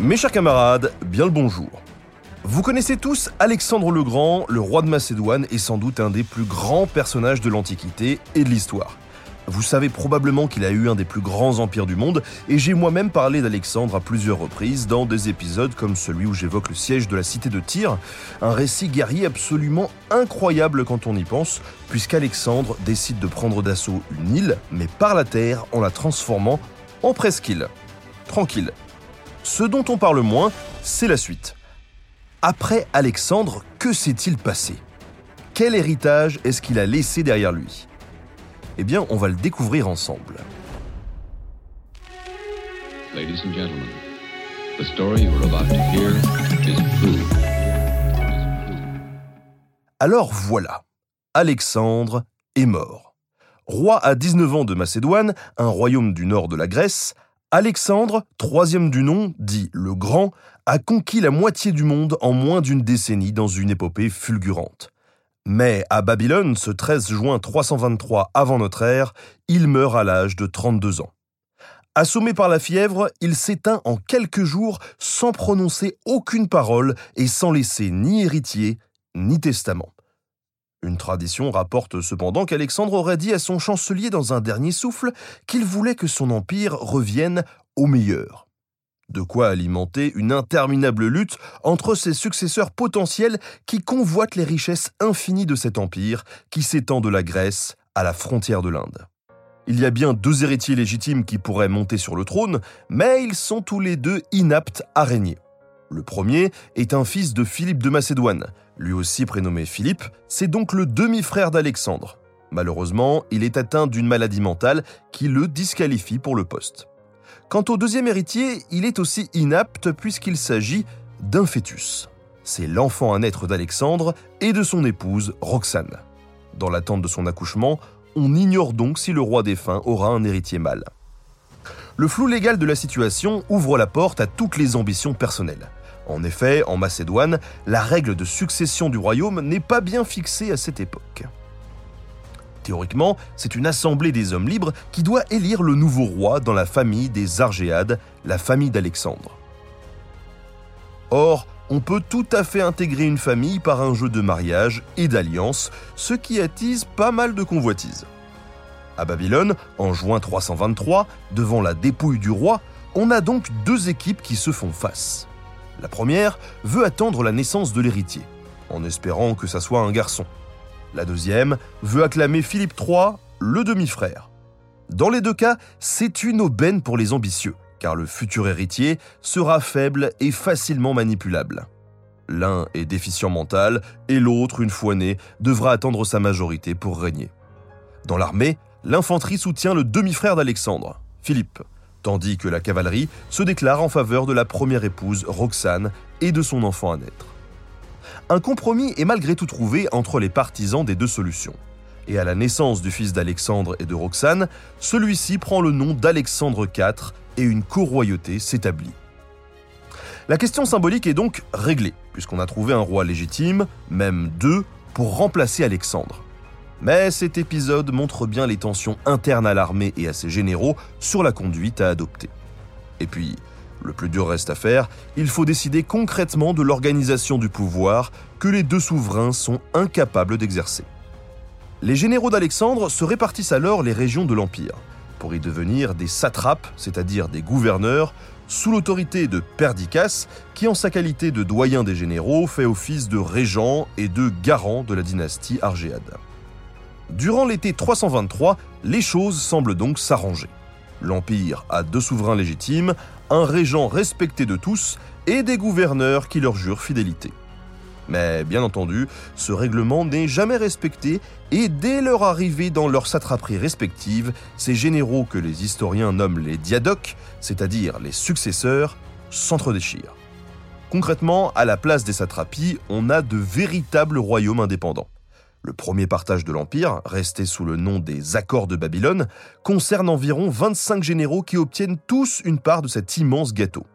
Mes chers camarades, bien le bonjour. Vous connaissez tous Alexandre le Grand, le roi de Macédoine et sans doute un des plus grands personnages de l'Antiquité et de l'histoire. Vous savez probablement qu'il a eu un des plus grands empires du monde, et j'ai moi-même parlé d'Alexandre à plusieurs reprises dans des épisodes comme celui où j'évoque le siège de la cité de Tyr, un récit guerrier absolument incroyable quand on y pense, puisqu'Alexandre décide de prendre d'assaut une île, mais par la terre, en la transformant en presqu'île. Tranquille. Ce dont on parle moins, c'est la suite. Après Alexandre, que s'est-il passé? Quel héritage est-ce qu'il a laissé derrière lui? Eh bien, on va le découvrir ensemble. Ladies and gentlemen, the story you are about to hear is true. Alors voilà, Alexandre est mort. Roi à 19 ans de Macédoine, un royaume du nord de la Grèce, Alexandre, troisième du nom, dit le Grand, a conquis la moitié du monde en moins d'une décennie dans une épopée fulgurante. Mais à Babylone, ce 13 juin 323 avant notre ère, il meurt à l'âge de 32 ans. Assommé par la fièvre, il s'éteint en quelques jours sans prononcer aucune parole et sans laisser ni héritier ni testament. Une tradition rapporte cependant qu'Alexandre aurait dit à son chancelier dans un dernier souffle qu'il voulait que son empire revienne au meilleur. De quoi alimenter une interminable lutte entre ses successeurs potentiels qui convoitent les richesses infinies de cet empire qui s'étend de la Grèce à la frontière de l'Inde. Il y a bien deux héritiers légitimes qui pourraient monter sur le trône, mais ils sont tous les deux inaptes à régner. Le premier est un fils de Philippe de Macédoine, lui aussi prénommé Philippe, c'est donc le demi-frère d'Alexandre. Malheureusement, il est atteint d'une maladie mentale qui le disqualifie pour le poste. Quant au deuxième héritier, il est aussi inapte puisqu'il s'agit d'un fœtus. C'est l'enfant à naître d'Alexandre et de son épouse Roxane. Dans l'attente de son accouchement, on ignore donc si le roi défunt aura un héritier mâle. Le flou légal de la situation ouvre la porte à toutes les ambitions personnelles. En effet, en Macédoine, la règle de succession du royaume n'est pas bien fixée à cette époque. Théoriquement, c'est une assemblée des hommes libres qui doit élire le nouveau roi dans la famille des Argéades, la famille d'Alexandre. Or, on peut tout à fait intégrer une famille par un jeu de mariage et d'alliance, ce qui attise pas mal de convoitises. À Babylone, en juin 323, devant la dépouille du roi, on a donc deux équipes qui se font face. La première veut attendre la naissance de l'héritier, en espérant que ça soit un garçon. La deuxième veut acclamer Philippe III, le demi-frère. Dans les deux cas, c'est une aubaine pour les ambitieux, car le futur héritier sera faible et facilement manipulable. L'un est déficient mental et l'autre, une fois né, devra attendre sa majorité pour régner. Dans l'armée, l'infanterie soutient le demi-frère d'Alexandre, Philippe, tandis que la cavalerie se déclare en faveur de la première épouse, Roxane, et de son enfant à naître un compromis est malgré tout trouvé entre les partisans des deux solutions. Et à la naissance du fils d'Alexandre et de Roxane, celui-ci prend le nom d'Alexandre IV et une co-royauté s'établit. La question symbolique est donc réglée, puisqu'on a trouvé un roi légitime, même deux, pour remplacer Alexandre. Mais cet épisode montre bien les tensions internes à l'armée et à ses généraux sur la conduite à adopter. Et puis, le plus dur reste à faire, il faut décider concrètement de l'organisation du pouvoir que les deux souverains sont incapables d'exercer. Les généraux d'Alexandre se répartissent alors les régions de l'Empire, pour y devenir des satrapes, c'est-à-dire des gouverneurs, sous l'autorité de Perdiccas, qui en sa qualité de doyen des généraux fait office de régent et de garant de la dynastie argéade. Durant l'été 323, les choses semblent donc s'arranger. L'Empire a deux souverains légitimes, un régent respecté de tous et des gouverneurs qui leur jurent fidélité. Mais bien entendu, ce règlement n'est jamais respecté et dès leur arrivée dans leurs satraperies respectives, ces généraux que les historiens nomment les diadoques, c'est-à-dire les successeurs, s'entredéchirent. Concrètement, à la place des satrapies, on a de véritables royaumes indépendants. Le premier partage de l'Empire, resté sous le nom des Accords de Babylone, concerne environ 25 généraux qui obtiennent tous une part de cet immense gâteau.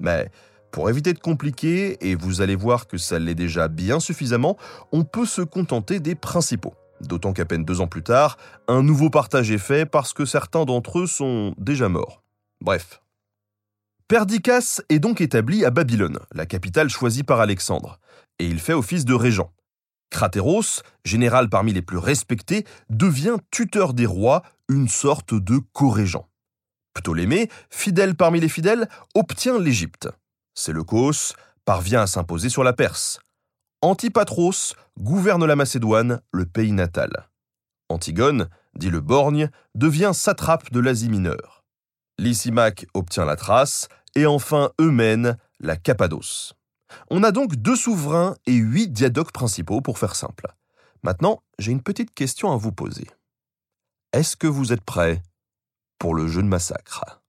Mais pour éviter de compliquer, et vous allez voir que ça l'est déjà bien suffisamment, on peut se contenter des principaux. D'autant qu'à peine deux ans plus tard, un nouveau partage est fait parce que certains d'entre eux sont déjà morts. Bref. Perdiccas est donc établi à Babylone, la capitale choisie par Alexandre, et il fait office de régent. Cratéros, général parmi les plus respectés, devient tuteur des rois, une sorte de co-régent. Ptolémée, fidèle parmi les fidèles, obtient l'Égypte. Séleucos parvient à s'imposer sur la Perse. Antipatros gouverne la Macédoine, le pays natal. Antigone, dit le Borgne, devient satrape de l'Asie mineure. Lysimaque obtient la Thrace, et enfin Eumène, la Cappadoce. On a donc deux souverains et huit diadoques principaux pour faire simple. Maintenant, j'ai une petite question à vous poser. Est-ce que vous êtes prêts pour le jeu de massacre?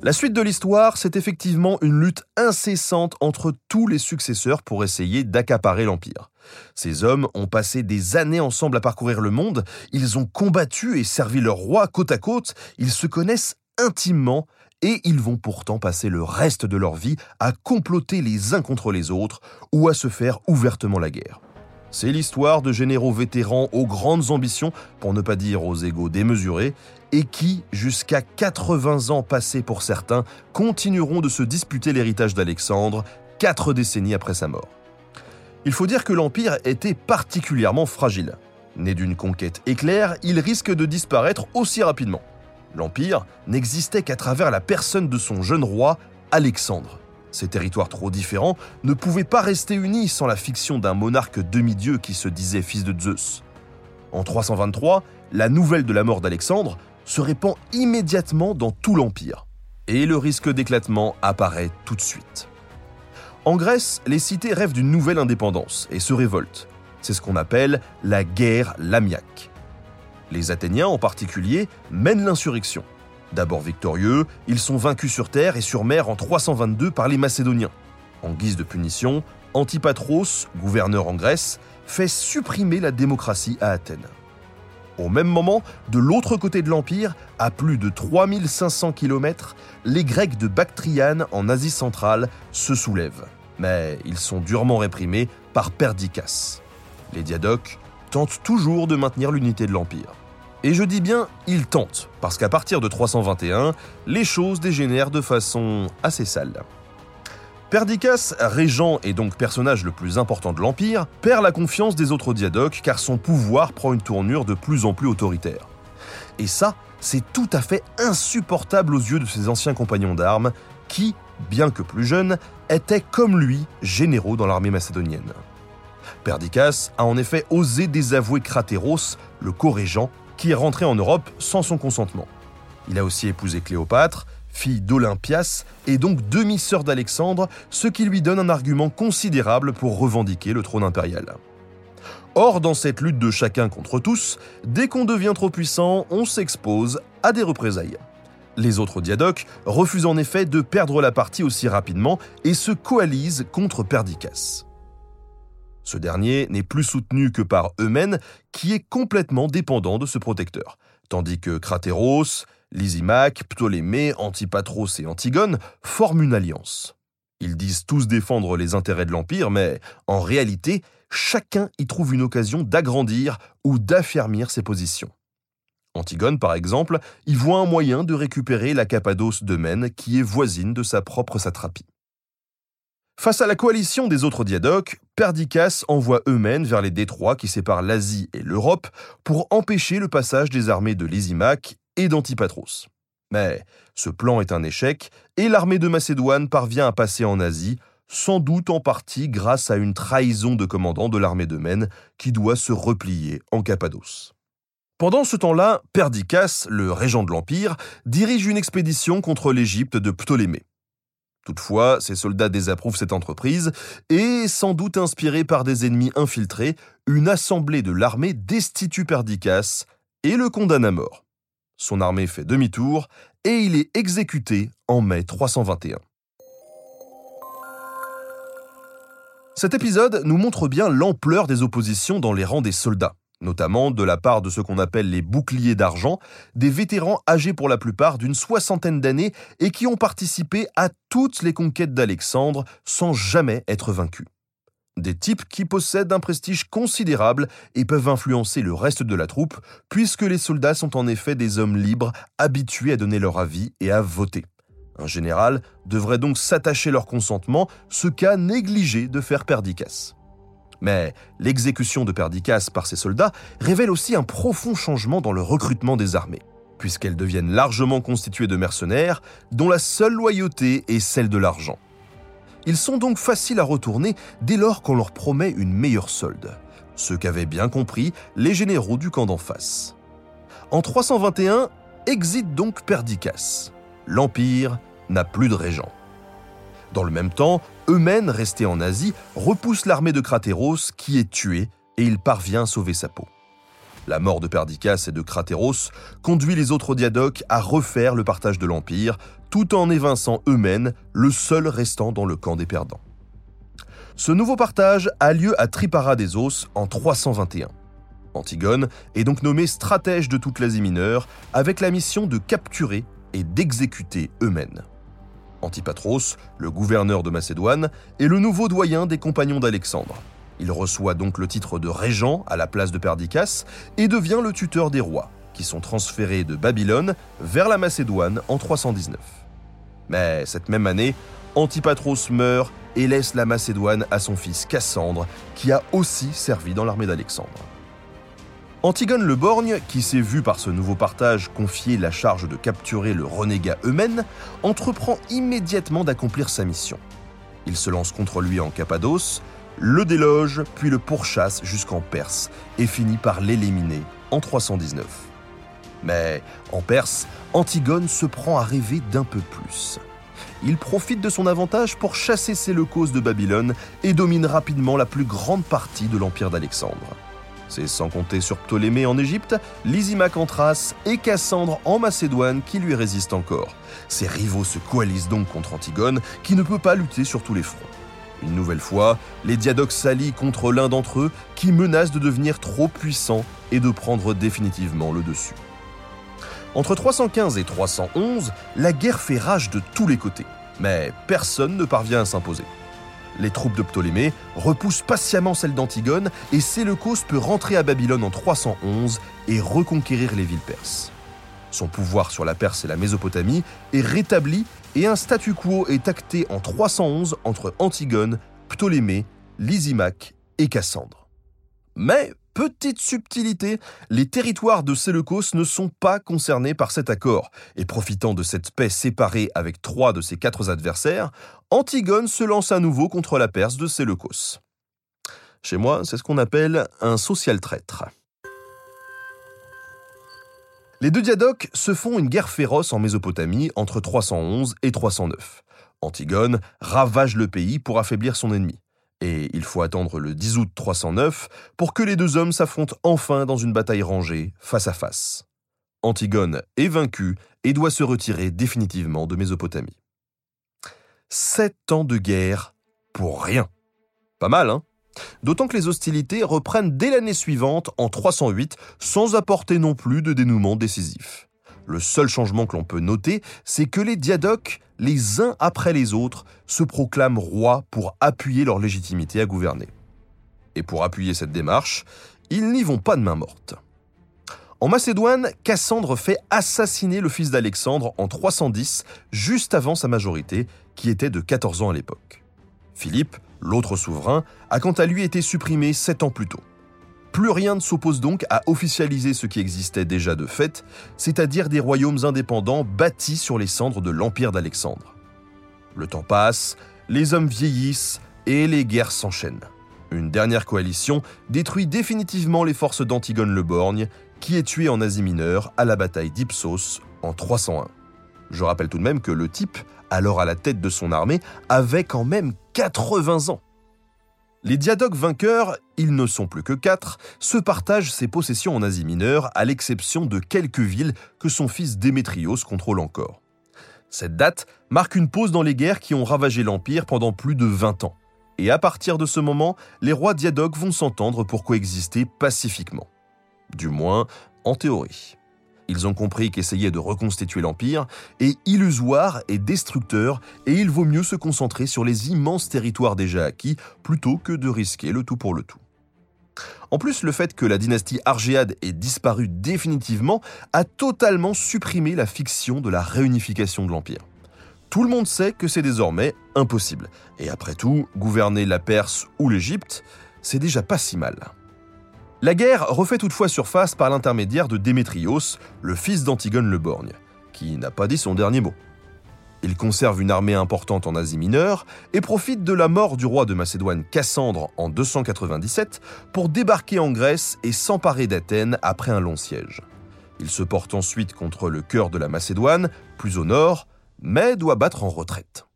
La suite de l'histoire, c'est effectivement une lutte incessante entre tous les successeurs pour essayer d'accaparer l'Empire. Ces hommes ont passé des années ensemble à parcourir le monde, ils ont combattu et servi leur roi côte à côte, ils se connaissent intimement et ils vont pourtant passer le reste de leur vie à comploter les uns contre les autres ou à se faire ouvertement la guerre. C'est l'histoire de généraux vétérans aux grandes ambitions, pour ne pas dire aux égaux démesurés, et qui, jusqu'à 80 ans passés pour certains, continueront de se disputer l'héritage d'Alexandre, quatre décennies après sa mort. Il faut dire que l'Empire était particulièrement fragile. Né d'une conquête éclair, il risque de disparaître aussi rapidement. L'Empire n'existait qu'à travers la personne de son jeune roi, Alexandre. Ces territoires trop différents ne pouvaient pas rester unis sans la fiction d'un monarque demi-dieu qui se disait fils de Zeus. En 323, la nouvelle de la mort d'Alexandre se répand immédiatement dans tout l'Empire. Et le risque d'éclatement apparaît tout de suite. En Grèce, les cités rêvent d'une nouvelle indépendance et se révoltent. C'est ce qu'on appelle la guerre lamiaque. Les Athéniens en particulier mènent l'insurrection. D'abord victorieux, ils sont vaincus sur terre et sur mer en 322 par les Macédoniens. En guise de punition, Antipatros, gouverneur en Grèce, fait supprimer la démocratie à Athènes. Au même moment, de l'autre côté de l'Empire, à plus de 3500 km, les Grecs de Bactriane en Asie centrale se soulèvent. Mais ils sont durement réprimés par Perdiccas. Les diadoques tentent toujours de maintenir l'unité de l'Empire. Et je dis bien il tente, parce qu'à partir de 321, les choses dégénèrent de façon assez sale. Perdiccas, régent et donc personnage le plus important de l'Empire, perd la confiance des autres diadoques car son pouvoir prend une tournure de plus en plus autoritaire. Et ça, c'est tout à fait insupportable aux yeux de ses anciens compagnons d'armes, qui, bien que plus jeunes, étaient comme lui généraux dans l'armée macédonienne. Perdiccas a en effet osé désavouer Cratéros, le co-régent, qui est rentré en Europe sans son consentement. Il a aussi épousé Cléopâtre, fille d'Olympias et donc demi-sœur d'Alexandre, ce qui lui donne un argument considérable pour revendiquer le trône impérial. Or, dans cette lutte de chacun contre tous, dès qu'on devient trop puissant, on s'expose à des représailles. Les autres diadoques refusent en effet de perdre la partie aussi rapidement et se coalisent contre Perdiccas. Ce dernier n'est plus soutenu que par Eumène, qui est complètement dépendant de ce protecteur, tandis que Cratéros, Lysimaque, Ptolémée, Antipatros et Antigone forment une alliance. Ils disent tous défendre les intérêts de l'Empire, mais en réalité, chacun y trouve une occasion d'agrandir ou d'affermir ses positions. Antigone, par exemple, y voit un moyen de récupérer la Cappadoce d'Eumène qui est voisine de sa propre satrapie. Face à la coalition des autres diadoques, Perdiccas envoie Eumène vers les détroits qui séparent l'Asie et l'Europe pour empêcher le passage des armées de Lysimaque et d'Antipatros. Mais ce plan est un échec et l'armée de Macédoine parvient à passer en Asie, sans doute en partie grâce à une trahison de commandant de l'armée d'Eumène qui doit se replier en Cappadoce. Pendant ce temps-là, Perdiccas, le régent de l'Empire, dirige une expédition contre l'Égypte de Ptolémée. Toutefois, ces soldats désapprouvent cette entreprise et, sans doute inspirés par des ennemis infiltrés, une assemblée de l'armée destitue Perdiccas et le condamne à mort. Son armée fait demi-tour et il est exécuté en mai 321. Cet épisode nous montre bien l'ampleur des oppositions dans les rangs des soldats, notamment de la part de ce qu'on appelle les boucliers d'argent, des vétérans âgés pour la plupart d'une soixantaine d'années et qui ont participé à toutes les conquêtes d'Alexandre sans jamais être vaincus. Des types qui possèdent un prestige considérable et peuvent influencer le reste de la troupe, puisque les soldats sont en effet des hommes libres, habitués à donner leur avis et à voter. Un général devrait donc s'attacher leur consentement, ce qu'a négligé de faire Perdiccas. Mais l'exécution de Perdiccas par ses soldats révèle aussi un profond changement dans le recrutement des armées, puisqu'elles deviennent largement constituées de mercenaires dont la seule loyauté est celle de l'argent. Ils sont donc faciles à retourner dès lors qu'on leur promet une meilleure solde, ce qu'avaient bien compris les généraux du camp d'en face. En 321, exit donc Perdiccas. L'Empire n'a plus de régent. Dans le même temps, Eumène, resté en Asie, repousse l'armée de Cratéros qui est tuée et il parvient à sauver sa peau. La mort de Perdiccas et de Cratéros conduit les autres diadoques à refaire le partage de l'Empire, tout en évinçant Eumène, le seul restant dans le camp des perdants. Ce nouveau partage a lieu à Tripara des Os en 321. Antigone est donc nommé stratège de toute l'Asie mineure avec la mission de capturer et d'exécuter Eumène. Antipatros, le gouverneur de Macédoine, est le nouveau doyen des compagnons d'Alexandre. Il reçoit donc le titre de régent à la place de Perdiccas et devient le tuteur des rois, qui sont transférés de Babylone vers la Macédoine en 319. Mais cette même année, Antipatros meurt et laisse la Macédoine à son fils Cassandre, qui a aussi servi dans l'armée d'Alexandre. Antigone le Borgne, qui s'est vu par ce nouveau partage confier la charge de capturer le renégat Eumène, entreprend immédiatement d'accomplir sa mission. Il se lance contre lui en Cappadoce, le déloge, puis le pourchasse jusqu'en Perse, et finit par l'éliminer en 319. Mais en Perse, Antigone se prend à rêver d'un peu plus. Il profite de son avantage pour chasser Séleucos de Babylone et domine rapidement la plus grande partie de l'empire d'Alexandre. C'est sans compter sur Ptolémée en Égypte, Lysimaque en Thrace et Cassandre en Macédoine qui lui résistent encore. Ses rivaux se coalisent donc contre Antigone qui ne peut pas lutter sur tous les fronts. Une nouvelle fois, les diadoques s'allient contre l'un d'entre eux qui menace de devenir trop puissant et de prendre définitivement le dessus. Entre 315 et 311, la guerre fait rage de tous les côtés, mais personne ne parvient à s'imposer. Les troupes de Ptolémée repoussent patiemment celles d'Antigone et Séleucos peut rentrer à Babylone en 311 et reconquérir les villes perses. Son pouvoir sur la Perse et la Mésopotamie est rétabli et un statu quo est acté en 311 entre Antigone, Ptolémée, Lysimaque et Cassandre. Mais, petite subtilité, les territoires de Séleucos ne sont pas concernés par cet accord, et profitant de cette paix séparée avec trois de ses quatre adversaires, Antigone se lance à nouveau contre la Perse de Séleucos. Chez moi, c'est ce qu'on appelle un social traître. Les deux diadoques se font une guerre féroce en Mésopotamie entre 311 et 309. Antigone ravage le pays pour affaiblir son ennemi. Et il faut attendre le 10 août 309 pour que les deux hommes s'affrontent enfin dans une bataille rangée, face à face. Antigone est vaincu et doit se retirer définitivement de Mésopotamie. Sept ans de guerre pour rien. Pas mal, hein? D'autant que les hostilités reprennent dès l'année suivante, en 308, sans apporter non plus de dénouement décisif. Le seul changement que l'on peut noter, c'est que les diadoques, les uns après les autres, se proclament rois pour appuyer leur légitimité à gouverner. Et pour appuyer cette démarche, ils n'y vont pas de main morte. En Macédoine, Cassandre fait assassiner le fils d'Alexandre en 310, juste avant sa majorité, qui était de 14 ans à l'époque. Philippe, l'autre souverain, a quant à lui été supprimé sept ans plus tôt. Plus rien ne s'oppose donc à officialiser ce qui existait déjà de fait, c'est-à-dire des royaumes indépendants bâtis sur les cendres de l'Empire d'Alexandre. Le temps passe, les hommes vieillissent et les guerres s'enchaînent. Une dernière coalition détruit définitivement les forces d'Antigone le Borgne, qui est tué en Asie mineure à la bataille d'Ipsos en 301. Je rappelle tout de même que le type, alors à la tête de son armée, avait quand même 80 ans. Les diadoques vainqueurs, ils ne sont plus que quatre, se partagent ses possessions en Asie mineure, à l'exception de quelques villes que son fils Démétrios contrôle encore. Cette date marque une pause dans les guerres qui ont ravagé l'Empire pendant plus de 20 ans. Et à partir de ce moment, les rois diadoques vont s'entendre pour coexister pacifiquement. Du moins, en théorie. Ils ont compris qu'essayer de reconstituer l'Empire est illusoire et destructeur, et il vaut mieux se concentrer sur les immenses territoires déjà acquis plutôt que de risquer le tout pour le tout. En plus, le fait que la dynastie Argéade ait disparu définitivement a totalement supprimé la fiction de la réunification de l'Empire. Tout le monde sait que c'est désormais impossible. Et après tout, gouverner la Perse ou l'Égypte, c'est déjà pas si mal. La guerre refait toutefois surface par l'intermédiaire de Démétrios, le fils d'Antigone le Borgne, qui n'a pas dit son dernier mot. Il conserve une armée importante en Asie mineure et profite de la mort du roi de Macédoine Cassandre en 297 pour débarquer en Grèce et s'emparer d'Athènes après un long siège. Il se porte ensuite contre le cœur de la Macédoine, plus au nord, mais doit battre en retraite.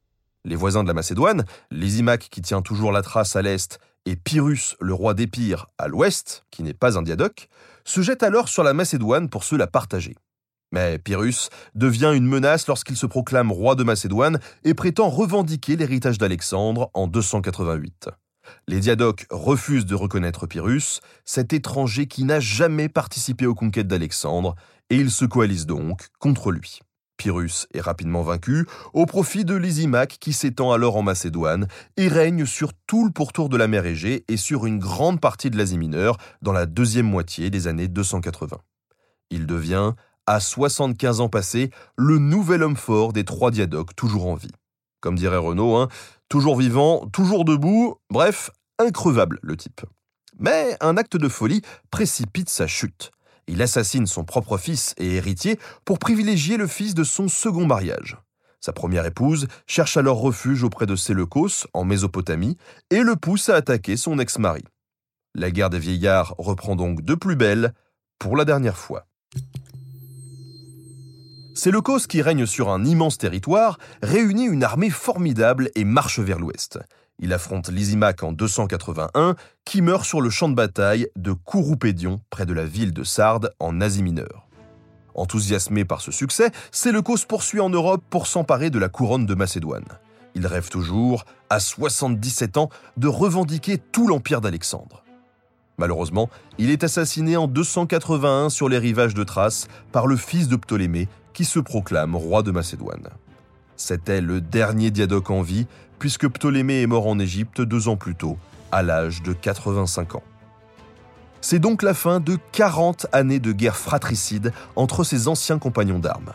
Les voisins de la Macédoine, Lysimaque qui tient toujours la trace à l'est et Pyrrhus, le roi d'Épire, à l'ouest, qui n'est pas un diadoque, se jettent alors sur la Macédoine pour se la partager. Mais Pyrrhus devient une menace lorsqu'il se proclame roi de Macédoine et prétend revendiquer l'héritage d'Alexandre en 288. Les diadoques refusent de reconnaître Pyrrhus, cet étranger qui n'a jamais participé aux conquêtes d'Alexandre, et ils se coalisent donc contre lui. Pyrrhus est rapidement vaincu, au profit de Lysimaque qui s'étend alors en Macédoine et règne sur tout le pourtour de la mer Égée et sur une grande partie de l'Asie mineure dans la deuxième moitié des années 280. Il devient, à 75 ans passés, le nouvel homme fort des trois diadoques toujours en vie. Comme dirait Renaud, hein, toujours vivant, toujours debout, bref, increvable le type. Mais un acte de folie précipite sa chute il assassine son propre fils et héritier pour privilégier le fils de son second mariage. Sa première épouse cherche alors refuge auprès de Séleucos, en Mésopotamie, et le pousse à attaquer son ex-mari. La guerre des vieillards reprend donc de plus belle, pour la dernière fois. Séleucos, qui règne sur un immense territoire, réunit une armée formidable et marche vers l'ouest. Il affronte Lysimaque en 281, qui meurt sur le champ de bataille de Kouroupédion, près de la ville de Sardes, en Asie mineure. Enthousiasmé par ce succès, Séleucos poursuit en Europe pour s'emparer de la couronne de Macédoine. Il rêve toujours, à 77 ans, de revendiquer tout l'empire d'Alexandre. Malheureusement, il est assassiné en 281 sur les rivages de Thrace par le fils de Ptolémée, qui se proclame roi de Macédoine. C'était le dernier diadoque en vie, puisque Ptolémée est mort en Égypte deux ans plus tôt, à l'âge de 85 ans. C'est donc la fin de 40 années de guerre fratricide entre ses anciens compagnons d'armes.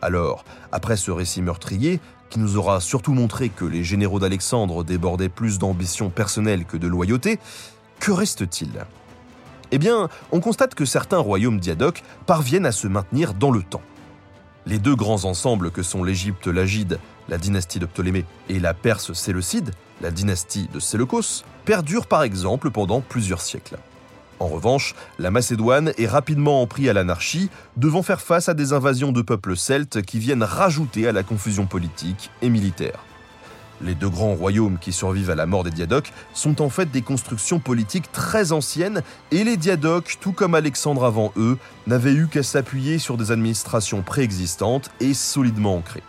Alors, après ce récit meurtrier, qui nous aura surtout montré que les généraux d'Alexandre débordaient plus d'ambition personnelle que de loyauté, que reste-t-il? Eh bien, on constate que certains royaumes diadoques parviennent à se maintenir dans le temps. Les deux grands ensembles que sont l'Égypte lagide la dynastie de Ptolémée, et la Perse séleucide, la dynastie de Séleucos, perdurent par exemple pendant plusieurs siècles. En revanche, la Macédoine est rapidement en à l'anarchie, devant faire face à des invasions de peuples celtes qui viennent rajouter à la confusion politique et militaire. Les deux grands royaumes qui survivent à la mort des diadoques sont en fait des constructions politiques très anciennes et les diadoques, tout comme Alexandre avant eux, n'avaient eu qu'à s'appuyer sur des administrations préexistantes et solidement ancrées.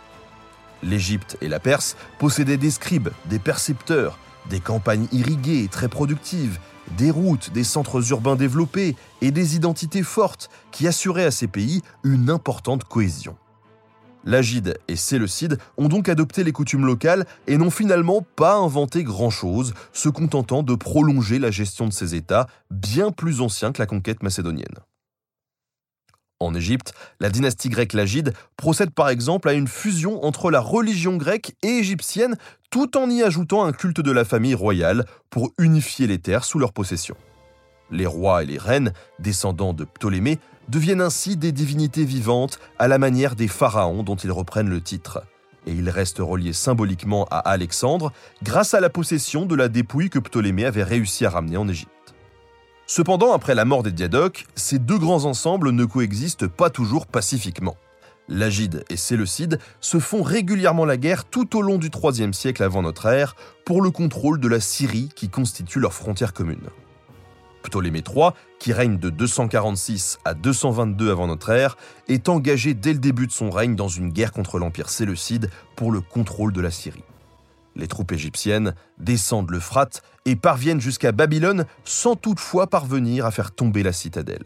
L'Égypte et la Perse possédaient des scribes, des percepteurs, des campagnes irriguées et très productives, des routes, des centres urbains développés et des identités fortes qui assuraient à ces pays une importante cohésion. L'Agide et Séleucide ont donc adopté les coutumes locales et n'ont finalement pas inventé grand-chose, se contentant de prolonger la gestion de ces États bien plus anciens que la conquête macédonienne. En Égypte, la dynastie grecque Lagide procède par exemple à une fusion entre la religion grecque et égyptienne tout en y ajoutant un culte de la famille royale pour unifier les terres sous leur possession. Les rois et les reines, descendants de Ptolémée, deviennent ainsi des divinités vivantes à la manière des pharaons dont ils reprennent le titre. Et ils restent reliés symboliquement à Alexandre grâce à la possession de la dépouille que Ptolémée avait réussi à ramener en Égypte. Cependant, après la mort des Diadoques, ces deux grands ensembles ne coexistent pas toujours pacifiquement. L'Agide et Séleucide se font régulièrement la guerre tout au long du IIIe siècle avant notre ère pour le contrôle de la Syrie qui constitue leur frontière commune. Ptolémée III, qui règne de 246 à 222 avant notre ère, est engagé dès le début de son règne dans une guerre contre l'Empire séleucide pour le contrôle de la Syrie. Les troupes égyptiennes descendent l'Euphrate et parviennent jusqu'à Babylone sans toutefois parvenir à faire tomber la citadelle.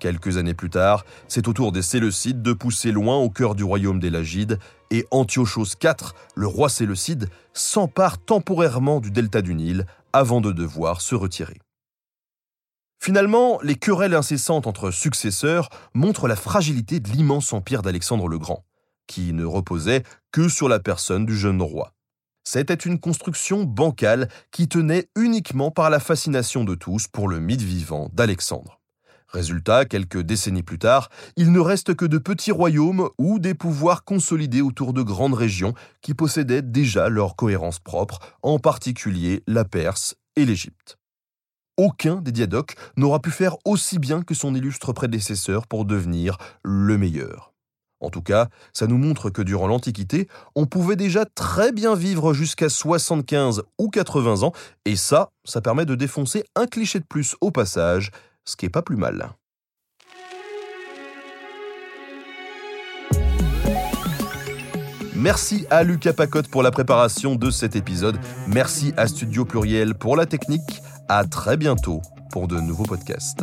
Quelques années plus tard, c'est au tour des Séleucides de pousser loin au cœur du royaume des Lagides, et Antiochos IV, le roi séleucide, s'empare temporairement du delta du Nil avant de devoir se retirer. Finalement, les querelles incessantes entre successeurs montrent la fragilité de l'immense empire d'Alexandre le Grand, qui ne reposait que sur la personne du jeune roi. C'était une construction bancale qui tenait uniquement par la fascination de tous pour le mythe vivant d'Alexandre. Résultat, quelques décennies plus tard, il ne reste que de petits royaumes ou des pouvoirs consolidés autour de grandes régions qui possédaient déjà leur cohérence propre, en particulier la Perse et l'Égypte. Aucun des diadoques n'aura pu faire aussi bien que son illustre prédécesseur pour devenir le meilleur. En tout cas, ça nous montre que durant l'Antiquité, on pouvait déjà très bien vivre jusqu'à 75 ou 80 ans, et ça, ça permet de défoncer un cliché de plus au passage, ce qui est pas plus mal. Merci à Lucas Pacotte pour la préparation de cet épisode. Merci à Studio Pluriel pour la technique. À très bientôt pour de nouveaux podcasts.